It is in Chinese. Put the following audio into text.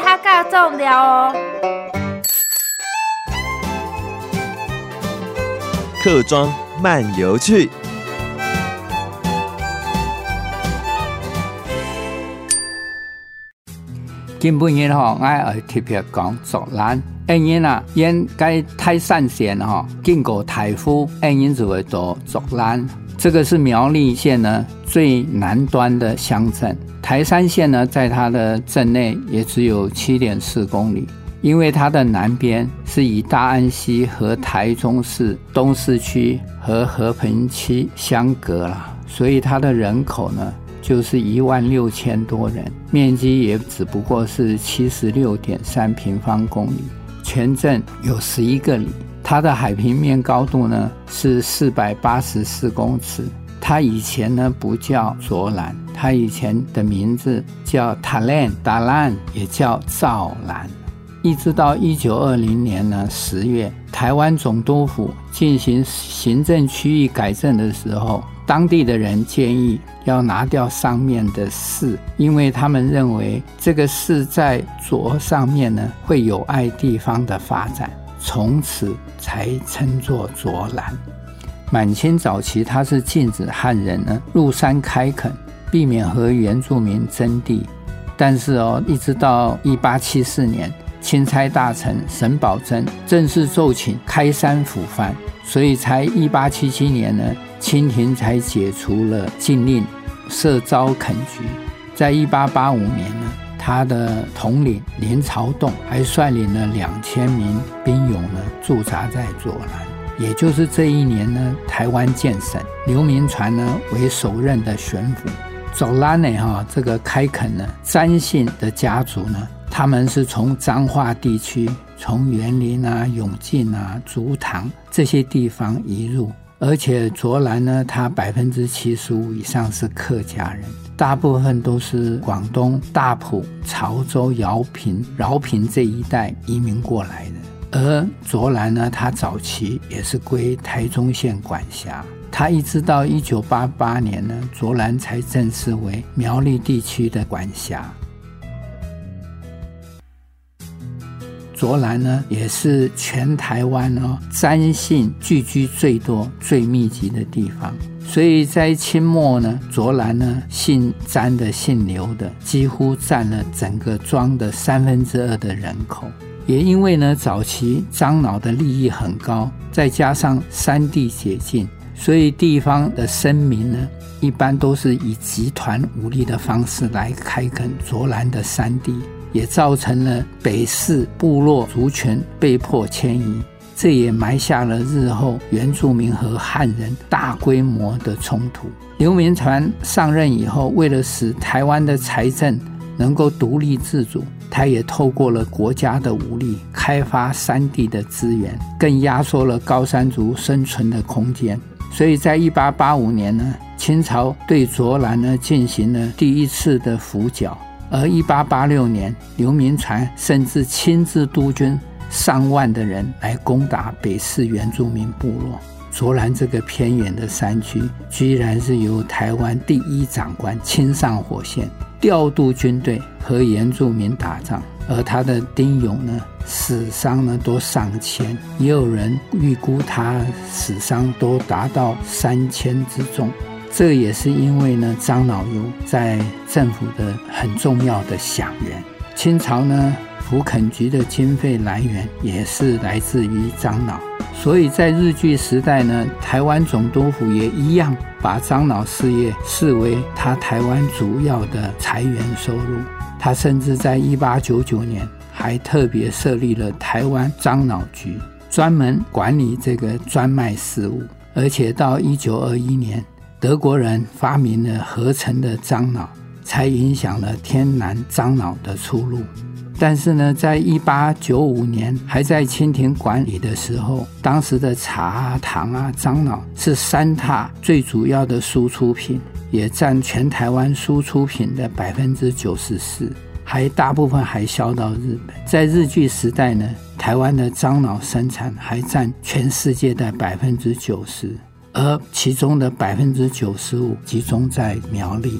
哈嘎种聊哦。客庄漫游去。今半夜吼，我特别讲竹兰。因因啊，因该泰山县哈经过台风，因因就会做竹兰。这个是苗栗县呢最南端的乡镇。台山县呢，在它的镇内也只有七点四公里，因为它的南边是以大安溪和台中市东市区和和平区相隔了，所以它的人口呢。就是一万六千多人，面积也只不过是七十六点三平方公里，全镇有十一个里，它的海平面高度呢是四百八十四公尺。他以前呢不叫卓兰，他以前的名字叫塔兰达兰，也叫赵兰。一直到一九二零年呢十月，台湾总督府进行行政区域改正的时候。当地的人建议要拿掉上面的“四”，因为他们认为这个“四”在“卓”上面呢会有碍地方的发展，从此才称作卓兰。满清早期，它是禁止汉人呢入山开垦，避免和原住民争地。但是哦，一直到一八七四年，钦差大臣沈葆桢正式奏请开山抚番，所以才一八七七年呢。清廷才解除了禁令，设招垦局。在一八八五年呢，他的统领林朝栋还率领了两千名兵勇呢驻扎在左兰。也就是这一年呢，台湾建省，刘铭传呢为首任的巡抚。卓兰呢哈，这个开垦呢，詹姓的家族呢，他们是从彰化地区，从园林啊、永靖啊、竹塘这些地方移入。而且卓兰呢，它百分之七十五以上是客家人，大部分都是广东大埔、潮州、饶平、饶平这一带移民过来的。而卓兰呢，它早期也是归台中县管辖，它一直到一九八八年呢，卓兰才正式为苗栗地区的管辖。卓兰呢，也是全台湾哦，詹姓聚居最多、最密集的地方。所以在清末呢，卓兰呢，姓詹的、姓刘的，几乎占了整个庄的三分之二的人口。也因为呢，早期樟脑的利益很高，再加上山地解禁，所以地方的绅民呢，一般都是以集团武力的方式来开垦卓兰的山地。也造成了北势部落族群被迫迁移，这也埋下了日后原住民和汉人大规模的冲突。刘铭传上任以后，为了使台湾的财政能够独立自主，他也透过了国家的武力开发山地的资源，更压缩了高山族生存的空间。所以在一八八五年呢，清朝对卓兰呢进行了第一次的抚剿。而一八八六年，刘铭传甚至亲自督军上万的人来攻打北势原住民部落。卓兰这个偏远的山区，居然是由台湾第一长官亲上火线，调度军队和原住民打仗。而他的丁勇呢，死伤呢都上千，也有人预估他死伤都达到三千之众。这也是因为呢，樟脑油在政府的很重要的饗源。清朝呢，抚垦局的经费来源也是来自于樟脑，所以在日据时代呢，台湾总督府也一样把樟脑事业视为他台湾主要的财源收入。他甚至在一八九九年还特别设立了台湾樟脑局，专门管理这个专卖事务，而且到一九二一年。德国人发明了合成的樟脑，才影响了天然樟脑的出路。但是呢，在一八九五年还在清廷管理的时候，当时的茶啊、糖啊、樟脑是三大最主要的输出品，也占全台湾输出品的百分之九十四，还大部分还销到日本。在日据时代呢，台湾的樟脑生产还占全世界的百分之九十。而其中的百分之九十五集中在苗栗。